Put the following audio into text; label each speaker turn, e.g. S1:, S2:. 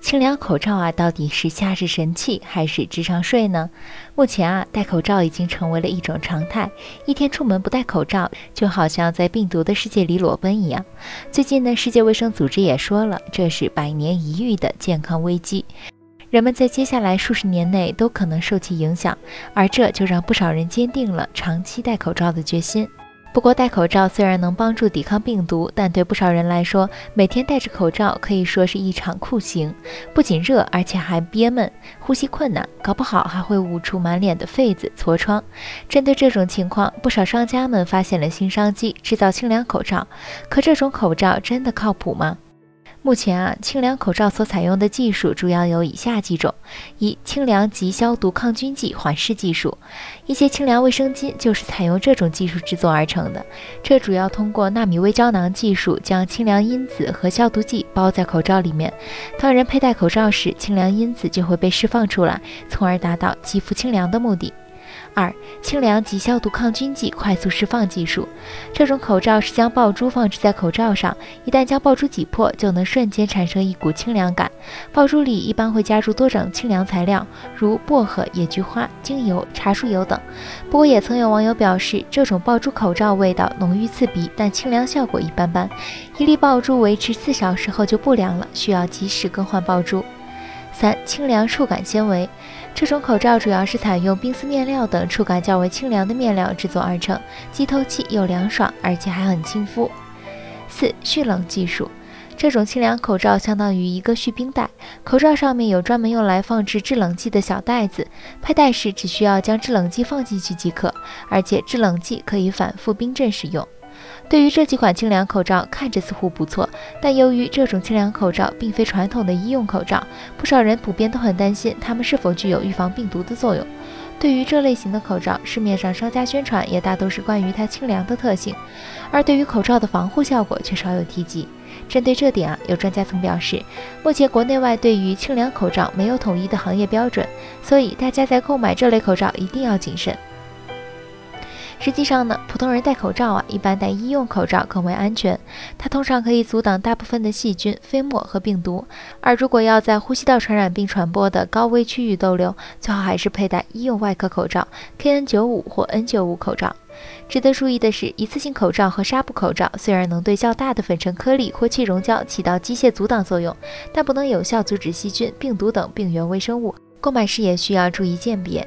S1: 清凉口罩啊，到底是夏日神器还是智商税呢？目前啊，戴口罩已经成为了一种常态，一天出门不戴口罩，就好像在病毒的世界里裸奔一样。最近呢，世界卫生组织也说了，这是百年一遇的健康危机，人们在接下来数十年内都可能受其影响，而这就让不少人坚定了长期戴口罩的决心。不过，戴口罩虽然能帮助抵抗病毒，但对不少人来说，每天戴着口罩可以说是一场酷刑。不仅热，而且还憋闷，呼吸困难，搞不好还会捂出满脸的痱子、痤疮。针对这种情况，不少商家们发现了新商机，制造清凉口罩。可这种口罩真的靠谱吗？目前啊，清凉口罩所采用的技术主要有以下几种：一、清凉及消毒抗菌剂缓释技术，一些清凉卫生巾就是采用这种技术制作而成的。这主要通过纳米微胶囊技术，将清凉因子和消毒剂包在口罩里面。当人佩戴口罩时，清凉因子就会被释放出来，从而达到肌肤清凉的目的。二、清凉及消毒抗菌剂快速释放技术。这种口罩是将爆珠放置在口罩上，一旦将爆珠挤破，就能瞬间产生一股清凉感。爆珠里一般会加入多种清凉材料，如薄荷、野菊花、精油、茶树油等。不过，也曾有网友表示，这种爆珠口罩味道浓郁刺鼻，但清凉效果一般般。一粒爆珠维持四小时后就不凉了，需要及时更换爆珠。三、清凉触感纤维。这种口罩主要是采用冰丝面料等触感较为清凉的面料制作而成，既透气又凉爽，而且还很亲肤。四、蓄冷技术。这种清凉口罩相当于一个蓄冰袋，口罩上面有专门用来放置制冷剂的小袋子，佩戴时只需要将制冷剂放进去即可，而且制冷剂可以反复冰镇使用。对于这几款清凉口罩，看着似乎不错，但由于这种清凉口罩并非传统的医用口罩，不少人普遍都很担心它们是否具有预防病毒的作用。对于这类型的口罩，市面上商家宣传也大都是关于它清凉的特性，而对于口罩的防护效果却少有提及。针对这点啊，有专家曾表示，目前国内外对于清凉口罩没有统一的行业标准，所以大家在购买这类口罩一定要谨慎。实际上呢，普通人戴口罩啊，一般戴医用口罩更为安全。它通常可以阻挡大部分的细菌、飞沫和病毒。而如果要在呼吸道传染病传播的高危区域逗留，最好还是佩戴医用外科口罩 KN95 或 N95 口罩。值得注意的是，一次性口罩和纱布口罩虽然能对较大的粉尘颗粒或气溶胶起到机械阻挡作用，但不能有效阻止细菌、病毒等病原微生物。购买时也需要注意鉴别。